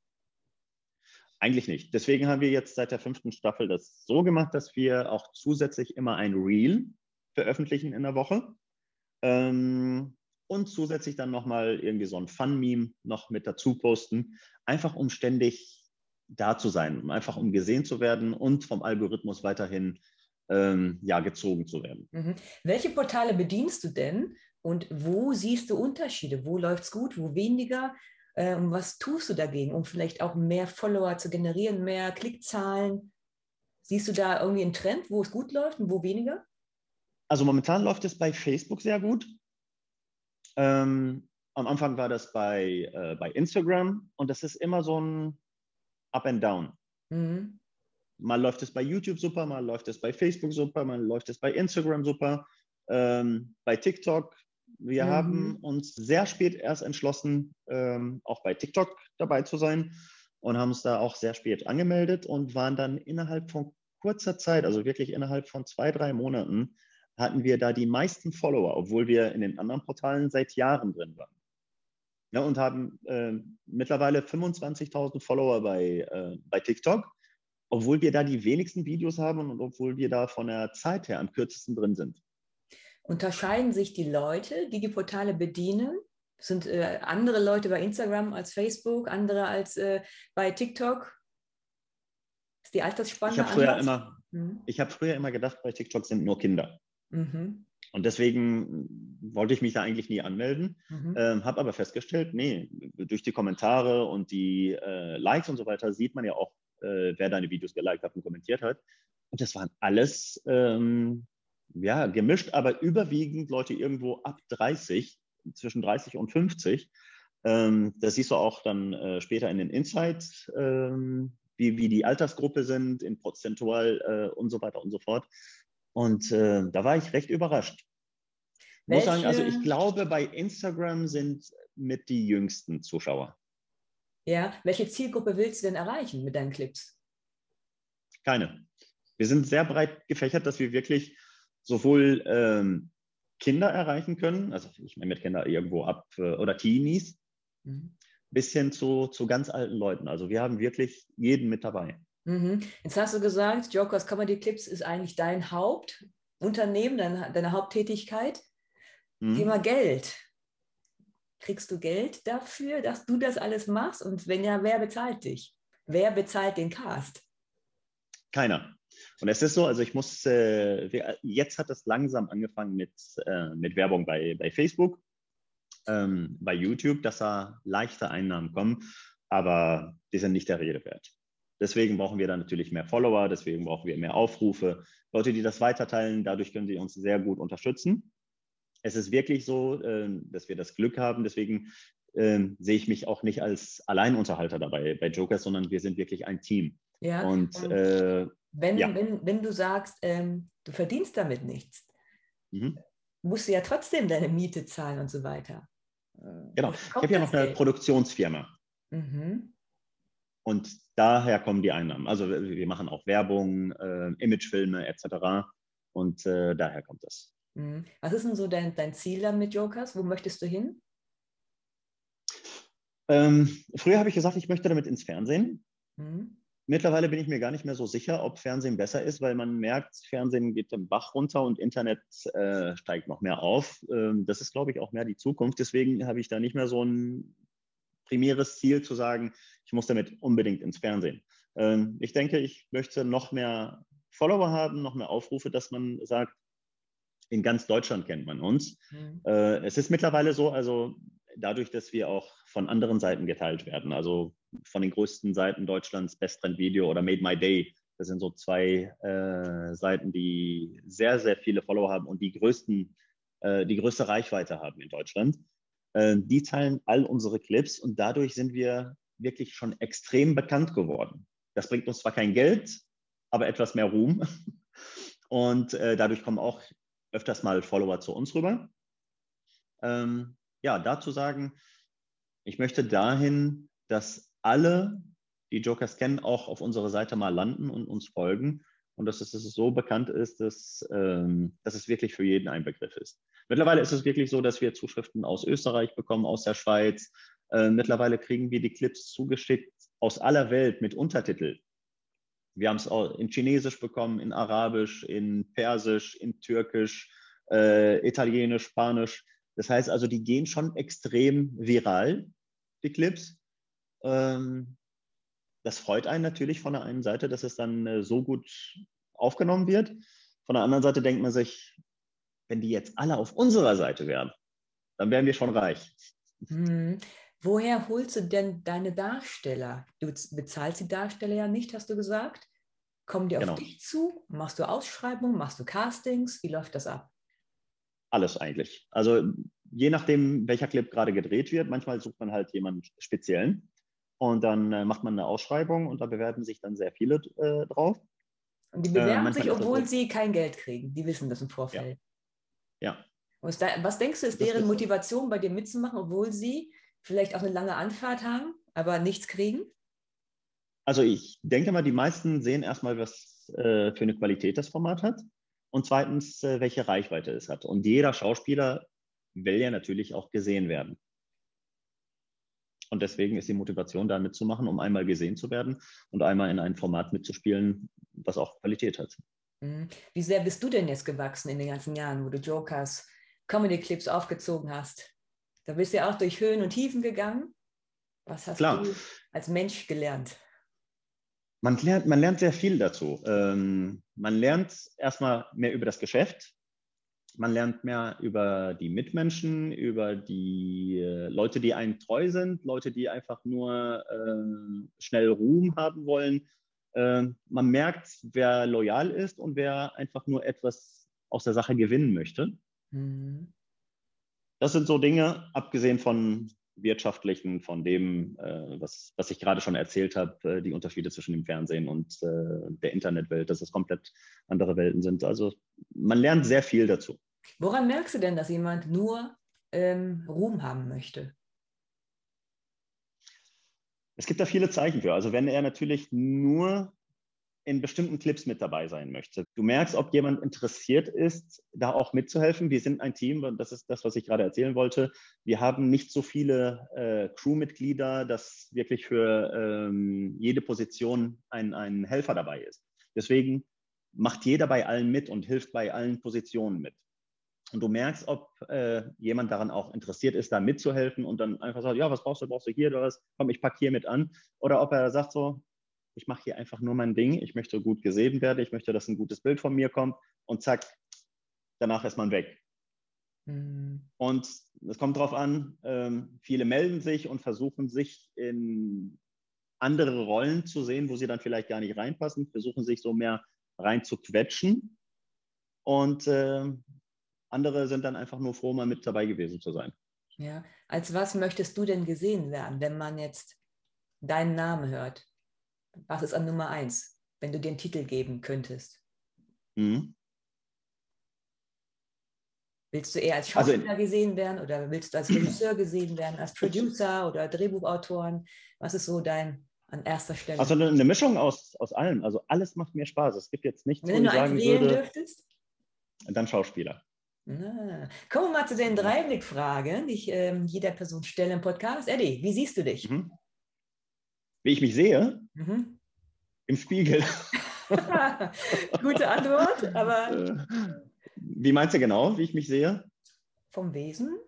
Eigentlich nicht. Deswegen haben wir jetzt seit der fünften Staffel das so gemacht, dass wir auch zusätzlich immer ein Reel veröffentlichen in der Woche. Ähm, und zusätzlich dann nochmal irgendwie so ein Fun-Meme noch mit dazu posten, einfach um ständig da zu sein, einfach um gesehen zu werden und vom Algorithmus weiterhin ähm, ja, gezogen zu werden. Mhm. Welche Portale bedienst du denn und wo siehst du Unterschiede? Wo läuft es gut, wo weniger? Äh, und was tust du dagegen, um vielleicht auch mehr Follower zu generieren, mehr Klickzahlen? Siehst du da irgendwie einen Trend, wo es gut läuft und wo weniger? Also momentan läuft es bei Facebook sehr gut. Ähm, am Anfang war das bei, äh, bei Instagram und das ist immer so ein Up and Down. Mhm. Mal läuft es bei YouTube super, mal läuft es bei Facebook super, mal läuft es bei Instagram super. Ähm, bei TikTok wir mhm. haben uns sehr spät erst entschlossen, ähm, auch bei TikTok dabei zu sein und haben uns da auch sehr spät angemeldet und waren dann innerhalb von kurzer Zeit, also wirklich innerhalb von zwei, drei Monaten, hatten wir da die meisten Follower, obwohl wir in den anderen Portalen seit Jahren drin waren. Ja, und haben äh, mittlerweile 25.000 Follower bei, äh, bei TikTok, obwohl wir da die wenigsten Videos haben und obwohl wir da von der Zeit her am kürzesten drin sind. Unterscheiden sich die Leute, die die Portale bedienen? Sind äh, andere Leute bei Instagram als Facebook, andere als äh, bei TikTok? Ist die Altersspanne ich habe früher, immer, mhm. hab früher immer gedacht, bei TikTok sind nur Kinder. Mhm. Und deswegen wollte ich mich da eigentlich nie anmelden, mhm. ähm, habe aber festgestellt, nee, durch die Kommentare und die äh, Likes und so weiter sieht man ja auch, äh, wer deine Videos geliked hat und kommentiert hat. Und das waren alles ähm, ja, gemischt, aber überwiegend Leute irgendwo ab 30, zwischen 30 und 50. Ähm, das siehst du auch dann äh, später in den Insights, ähm, wie, wie die Altersgruppe sind, in prozentual äh, und so weiter und so fort. Und äh, da war ich recht überrascht. Ich muss sagen, also ich glaube, bei Instagram sind mit die jüngsten Zuschauer. Ja, welche Zielgruppe willst du denn erreichen mit deinen Clips? Keine. Wir sind sehr breit gefächert, dass wir wirklich sowohl ähm, Kinder erreichen können, also ich meine mit Kinder irgendwo ab äh, oder Teenies, mhm. bis hin zu, zu ganz alten Leuten. Also wir haben wirklich jeden mit dabei. Mhm. Jetzt hast du gesagt, Jokers Comedy Clips ist eigentlich dein Hauptunternehmen, deine, deine Haupttätigkeit. Mhm. Thema Geld. Kriegst du Geld dafür, dass du das alles machst? Und wenn ja, wer bezahlt dich? Wer bezahlt den Cast? Keiner. Und es ist so, also ich muss, äh, jetzt hat es langsam angefangen mit, äh, mit Werbung bei, bei Facebook, ähm, bei YouTube, dass da leichte Einnahmen kommen. aber die sind nicht der Rede wert. Deswegen brauchen wir dann natürlich mehr Follower, deswegen brauchen wir mehr Aufrufe, Leute, die das weiterteilen. Dadurch können sie uns sehr gut unterstützen. Es ist wirklich so, äh, dass wir das Glück haben. Deswegen ähm, sehe ich mich auch nicht als Alleinunterhalter dabei bei Jokers, sondern wir sind wirklich ein Team. Ja, und, und wenn, ja. wenn, wenn du sagst, ähm, du verdienst damit nichts, mhm. musst du ja trotzdem deine Miete zahlen und so weiter. Genau. Ich habe ja noch eine Geld? Produktionsfirma. Mhm. Und daher kommen die Einnahmen. Also wir machen auch Werbung, äh, Imagefilme etc. Und äh, daher kommt das. Mhm. Was ist denn so dein, dein Ziel dann mit Jokers? Wo möchtest du hin? Ähm, früher habe ich gesagt, ich möchte damit ins Fernsehen. Mhm. Mittlerweile bin ich mir gar nicht mehr so sicher, ob Fernsehen besser ist, weil man merkt, Fernsehen geht den Bach runter und Internet äh, steigt noch mehr auf. Ähm, das ist, glaube ich, auch mehr die Zukunft. Deswegen habe ich da nicht mehr so ein primäres Ziel zu sagen, ich muss damit unbedingt ins Fernsehen. Ähm, ich denke, ich möchte noch mehr Follower haben, noch mehr Aufrufe, dass man sagt, in ganz Deutschland kennt man uns. Mhm. Äh, es ist mittlerweile so, also dadurch, dass wir auch von anderen Seiten geteilt werden, also von den größten Seiten Deutschlands, Best Trend Video oder Made My Day, das sind so zwei äh, Seiten, die sehr, sehr viele Follower haben und die größten, äh, die größte Reichweite haben in Deutschland. Äh, die teilen all unsere Clips und dadurch sind wir wirklich schon extrem bekannt geworden. Das bringt uns zwar kein Geld, aber etwas mehr Ruhm. Und äh, dadurch kommen auch öfters mal Follower zu uns rüber. Ähm, ja, dazu sagen, ich möchte dahin, dass alle, die Jokers kennen, auch auf unserer Seite mal landen und uns folgen und dass es, so bekannt ist, dass, ähm, dass es wirklich für jeden ein Begriff ist. Mittlerweile ist es wirklich so, dass wir Zuschriften aus Österreich bekommen, aus der Schweiz. Äh, mittlerweile kriegen wir die Clips zugeschickt aus aller Welt mit Untertitel. Wir haben es auch in Chinesisch bekommen, in Arabisch, in Persisch, in Türkisch, äh, Italienisch, Spanisch. Das heißt also, die gehen schon extrem viral, die Clips. Ähm, das freut einen natürlich von der einen Seite, dass es dann äh, so gut aufgenommen wird. Von der anderen Seite denkt man sich, wenn die jetzt alle auf unserer Seite wären, dann wären wir schon reich. Hm. Woher holst du denn deine Darsteller? Du bezahlst die Darsteller ja nicht, hast du gesagt. Kommen die auf genau. dich zu? Machst du Ausschreibungen? Machst du Castings? Wie läuft das ab? Alles eigentlich. Also je nachdem, welcher Clip gerade gedreht wird, manchmal sucht man halt jemanden speziellen und dann äh, macht man eine Ausschreibung und da bewerben sich dann sehr viele äh, drauf. Und die bewerben äh, sich, obwohl sie kein Geld kriegen. Die wissen das im Vorfeld. Ja. ja. Was, da, was, denkst du, ist das deren ist Motivation, bei dir mitzumachen, obwohl sie vielleicht auch eine lange Anfahrt haben, aber nichts kriegen? Also ich denke mal, die meisten sehen erstmal, was äh, für eine Qualität das Format hat und zweitens, äh, welche Reichweite es hat. Und jeder Schauspieler will ja natürlich auch gesehen werden. Und deswegen ist die Motivation da mitzumachen, um einmal gesehen zu werden und einmal in ein Format mitzuspielen, was auch Qualität hat. Mhm. Wie sehr bist du denn jetzt gewachsen in den ganzen Jahren, wo du Jokers, Comedy-Clips aufgezogen hast? Da bist du ja auch durch Höhen und Tiefen gegangen. Was hast Klar. du als Mensch gelernt? Man lernt, man lernt sehr viel dazu. Ähm, man lernt erstmal mehr über das Geschäft, man lernt mehr über die Mitmenschen, über die äh, Leute, die einem treu sind, Leute, die einfach nur äh, schnell Ruhm haben wollen. Äh, man merkt, wer loyal ist und wer einfach nur etwas aus der Sache gewinnen möchte. Mhm. Das sind so Dinge, abgesehen von wirtschaftlichen, von dem, äh, was, was ich gerade schon erzählt habe, äh, die Unterschiede zwischen dem Fernsehen und äh, der Internetwelt, dass es komplett andere Welten sind. Also man lernt sehr viel dazu. Woran merkst du denn, dass jemand nur ähm, Ruhm haben möchte? Es gibt da viele Zeichen für. Also wenn er natürlich nur in bestimmten Clips mit dabei sein möchte. Du merkst, ob jemand interessiert ist, da auch mitzuhelfen. Wir sind ein Team, und das ist das, was ich gerade erzählen wollte. Wir haben nicht so viele äh, Crewmitglieder, dass wirklich für ähm, jede Position ein, ein Helfer dabei ist. Deswegen macht jeder bei allen mit und hilft bei allen Positionen mit. Und du merkst, ob äh, jemand daran auch interessiert ist, da mitzuhelfen und dann einfach sagt, ja, was brauchst du, brauchst du hier oder was? Komm, ich packe hier mit an. Oder ob er sagt so, ich mache hier einfach nur mein Ding, ich möchte gut gesehen werden, ich möchte, dass ein gutes Bild von mir kommt und zack, danach ist man weg. Mhm. Und es kommt darauf an, ähm, viele melden sich und versuchen sich in andere Rollen zu sehen, wo sie dann vielleicht gar nicht reinpassen, versuchen sich so mehr rein zu quetschen. Und äh, andere sind dann einfach nur froh, mal mit dabei gewesen zu sein. Ja, als was möchtest du denn gesehen werden, wenn man jetzt deinen Namen hört? Was ist an Nummer eins, wenn du den Titel geben könntest? Mhm. Willst du eher als also Schauspieler also, gesehen werden oder willst du als Regisseur gesehen werden, als Producer oder Drehbuchautoren? Was ist so dein an erster Stelle? Also eine, eine Mischung aus, aus allem. Also alles macht mir Spaß. Es gibt jetzt nichts, Wenn wo ich sagen würde, dürftest? dann Schauspieler. Ah. Kommen wir mal zu den Dreiblickfragen, die ich äh, jeder Person stelle im Podcast. Eddie, wie siehst du dich? Mhm. Wie ich mich sehe? Mhm. Im Spiegel. Gute Antwort, aber. Wie meinst du genau, wie ich mich sehe? Vom Wesen?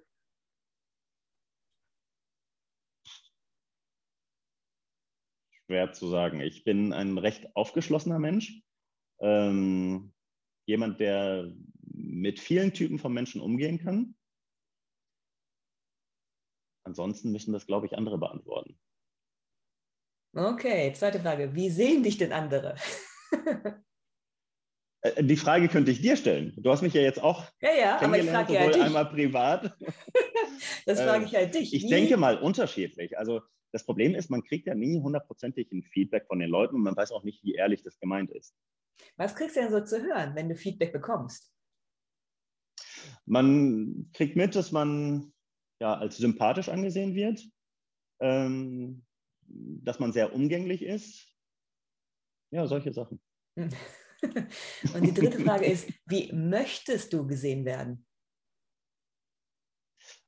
Schwer zu sagen. Ich bin ein recht aufgeschlossener Mensch. Ähm, jemand, der mit vielen Typen von Menschen umgehen kann. Ansonsten müssen das, glaube ich, andere beantworten. Okay, zweite Frage. Wie sehen dich denn andere? Äh, die Frage könnte ich dir stellen. Du hast mich ja jetzt auch ja, ja, aber ich frage ja dich. einmal privat. das frage ich halt dich. Ich Wie? denke mal unterschiedlich. Also das Problem ist, man kriegt ja nie hundertprozentig ein Feedback von den Leuten und man weiß auch nicht, wie ehrlich das gemeint ist. Was kriegst du denn so zu hören, wenn du Feedback bekommst? Man kriegt mit, dass man ja als sympathisch angesehen wird, ähm, dass man sehr umgänglich ist. Ja, solche Sachen. Und die dritte Frage ist, wie möchtest du gesehen werden?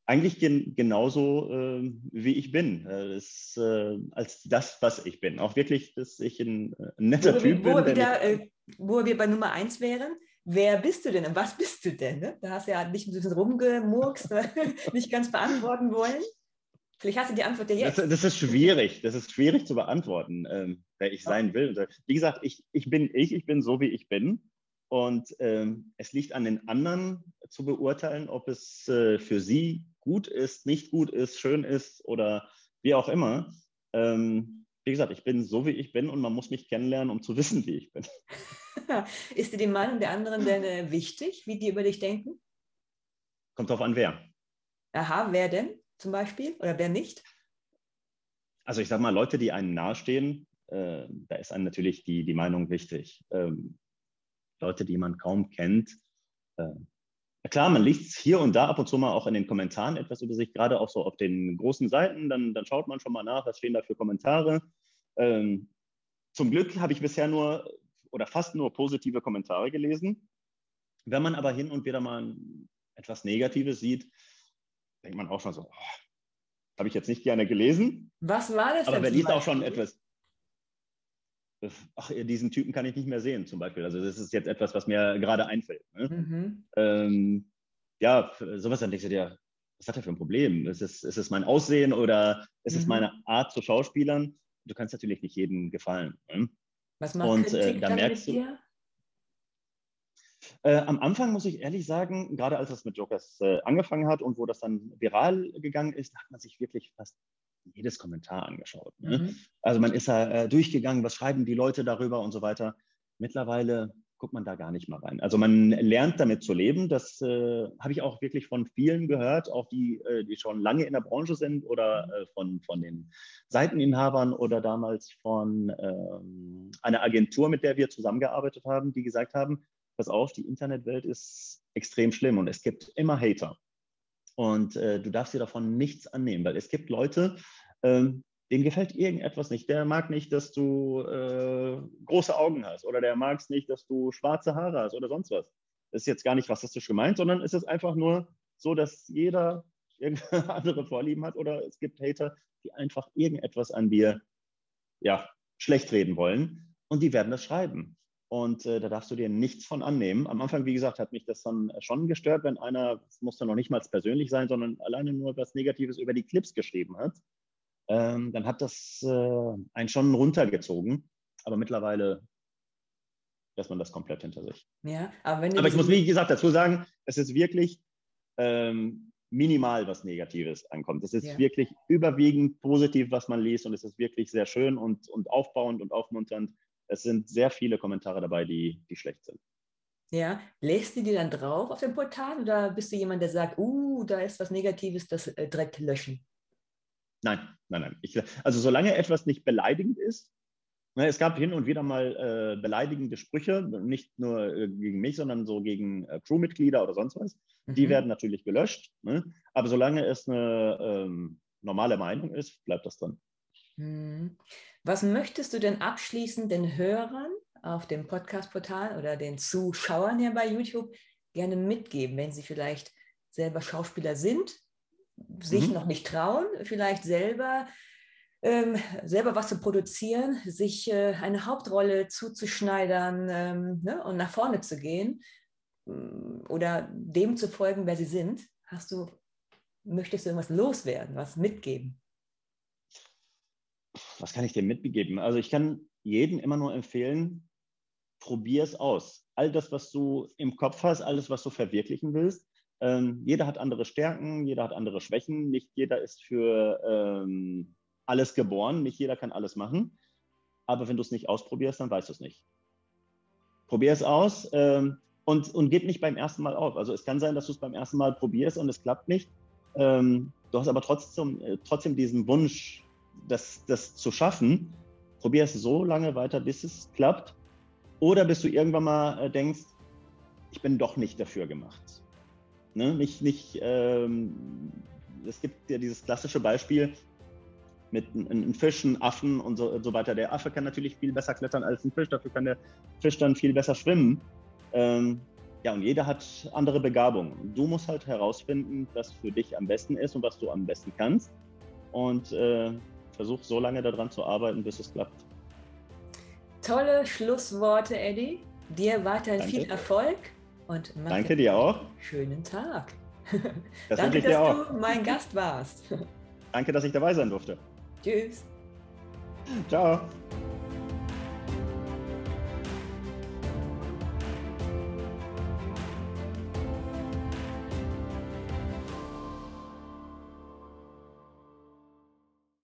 Eigentlich gen genauso, äh, wie ich bin, äh, ist, äh, als das, was ich bin. Auch wirklich, dass ich ein, äh, ein netter wo Typ wo bin. Wieder, äh, wo wir bei Nummer eins wären, wer bist du denn und was bist du denn? Ne? Da hast du ja nicht ein bisschen rumgemurkst, nicht ganz beantworten wollen. Vielleicht hast du die Antwort ja jetzt. Das, das, ist schwierig. Das ist schwierig zu beantworten, ähm, wer ich sein will. Wie gesagt, ich, ich bin ich, ich bin so, wie ich bin. Und ähm, es liegt an den anderen zu beurteilen, ob es äh, für sie gut ist, nicht gut ist, schön ist oder wie auch immer. Ähm, wie gesagt, ich bin so, wie ich bin und man muss mich kennenlernen, um zu wissen, wie ich bin. ist dir die Meinung der anderen denn äh, wichtig, wie die über dich denken? Kommt drauf an, wer. Aha, wer denn? zum Beispiel oder wer nicht? Also ich sage mal, Leute, die einem nahestehen, äh, da ist einem natürlich die, die Meinung wichtig. Ähm, Leute, die man kaum kennt. Äh, klar, man liest hier und da ab und zu mal auch in den Kommentaren etwas über sich, gerade auch so auf den großen Seiten. Dann, dann schaut man schon mal nach, was stehen da für Kommentare. Ähm, zum Glück habe ich bisher nur oder fast nur positive Kommentare gelesen. Wenn man aber hin und wieder mal etwas Negatives sieht, denkt man auch schon so, oh, habe ich jetzt nicht gerne gelesen. Was war das? Aber wer liest auch schon etwas. Ach, diesen Typen kann ich nicht mehr sehen, zum Beispiel. Also, das ist jetzt etwas, was mir gerade einfällt. Ne? Mhm. Ähm, ja, sowas dann denkst du dir, was hat er für ein Problem? Ist es, ist es mein Aussehen oder ist mhm. es meine Art zu Schauspielern? Du kannst natürlich nicht jedem gefallen. Ne? Was macht Und äh, da merkst du, dir? Äh, am Anfang muss ich ehrlich sagen, gerade als es mit Jokers äh, angefangen hat und wo das dann viral gegangen ist, hat man sich wirklich fast jedes Kommentar angeschaut. Ne? Mhm. Also man ist da äh, durchgegangen, was schreiben die Leute darüber und so weiter. Mittlerweile guckt man da gar nicht mehr rein. Also man lernt damit zu leben. Das äh, habe ich auch wirklich von vielen gehört, auch die, äh, die schon lange in der Branche sind oder mhm. äh, von, von den Seiteninhabern oder damals von ähm, einer Agentur, mit der wir zusammengearbeitet haben, die gesagt haben, pass auf, die Internetwelt ist extrem schlimm und es gibt immer Hater. Und äh, du darfst dir davon nichts annehmen, weil es gibt Leute, ähm, denen gefällt irgendetwas nicht. Der mag nicht, dass du äh, große Augen hast oder der mag es nicht, dass du schwarze Haare hast oder sonst was. Das ist jetzt gar nicht rassistisch gemeint, sondern es ist einfach nur so, dass jeder andere Vorlieben hat oder es gibt Hater, die einfach irgendetwas an dir ja, schlecht reden wollen und die werden das schreiben. Und äh, da darfst du dir nichts von annehmen. Am Anfang, wie gesagt, hat mich das dann schon gestört, wenn einer, es musste noch nicht mal persönlich sein, sondern alleine nur was Negatives über die Clips geschrieben hat. Ähm, dann hat das äh, einen schon runtergezogen. Aber mittlerweile lässt man das komplett hinter sich. Ja, aber, aber ich muss, wie gesagt, dazu sagen, es ist wirklich ähm, minimal was Negatives ankommt. Es ist ja. wirklich überwiegend positiv, was man liest und es ist wirklich sehr schön und, und aufbauend und aufmunternd. Es sind sehr viele Kommentare dabei, die, die schlecht sind. Ja, lässt du die dann drauf auf dem Portal oder bist du jemand, der sagt, uh, da ist was Negatives, das äh, direkt löschen? Nein, nein, nein. Ich, also solange etwas nicht beleidigend ist, ne, es gab hin und wieder mal äh, beleidigende Sprüche, nicht nur äh, gegen mich, sondern so gegen äh, Crewmitglieder oder sonst was. Mhm. Die werden natürlich gelöscht. Ne? Aber solange es eine ähm, normale Meinung ist, bleibt das drin. Mhm. Was möchtest du denn abschließend den Hörern auf dem Podcast-Portal oder den Zuschauern hier bei YouTube gerne mitgeben, wenn sie vielleicht selber Schauspieler sind, sich mhm. noch nicht trauen, vielleicht selber ähm, selber was zu produzieren, sich äh, eine Hauptrolle zuzuschneidern ähm, ne, und nach vorne zu gehen mm, oder dem zu folgen, wer sie sind. Hast du, möchtest du irgendwas loswerden, was mitgeben? Was kann ich dir mitgeben? Also ich kann jedem immer nur empfehlen, probier es aus. All das, was du im Kopf hast, alles, was du verwirklichen willst. Ähm, jeder hat andere Stärken, jeder hat andere Schwächen. Nicht jeder ist für ähm, alles geboren, nicht jeder kann alles machen. Aber wenn du es nicht ausprobierst, dann weißt du es nicht. Probier es aus ähm, und, und gib nicht beim ersten Mal auf. Also es kann sein, dass du es beim ersten Mal probierst und es klappt nicht. Ähm, du hast aber trotzdem, äh, trotzdem diesen Wunsch, das, das zu schaffen. Probier es so lange weiter, bis es klappt oder bis du irgendwann mal äh, denkst, ich bin doch nicht dafür gemacht. Ne? Nicht, nicht, ähm, es gibt ja dieses klassische Beispiel mit einem Fisch, einem Affen und so, so, weiter. Der Affe kann natürlich viel besser klettern als ein Fisch, dafür kann der Fisch dann viel besser schwimmen. Ähm, ja, und jeder hat andere Begabungen. Du musst halt herausfinden, was für dich am besten ist und was du am besten kannst. Und äh, versuch so lange daran zu arbeiten, bis es klappt. Tolle Schlussworte, Eddie. Dir weiterhin Danke. viel Erfolg und Danke dir auch. Schönen Tag. Das Danke, dass auch. du mein Gast warst. Danke, dass ich dabei sein durfte. Tschüss. Ciao.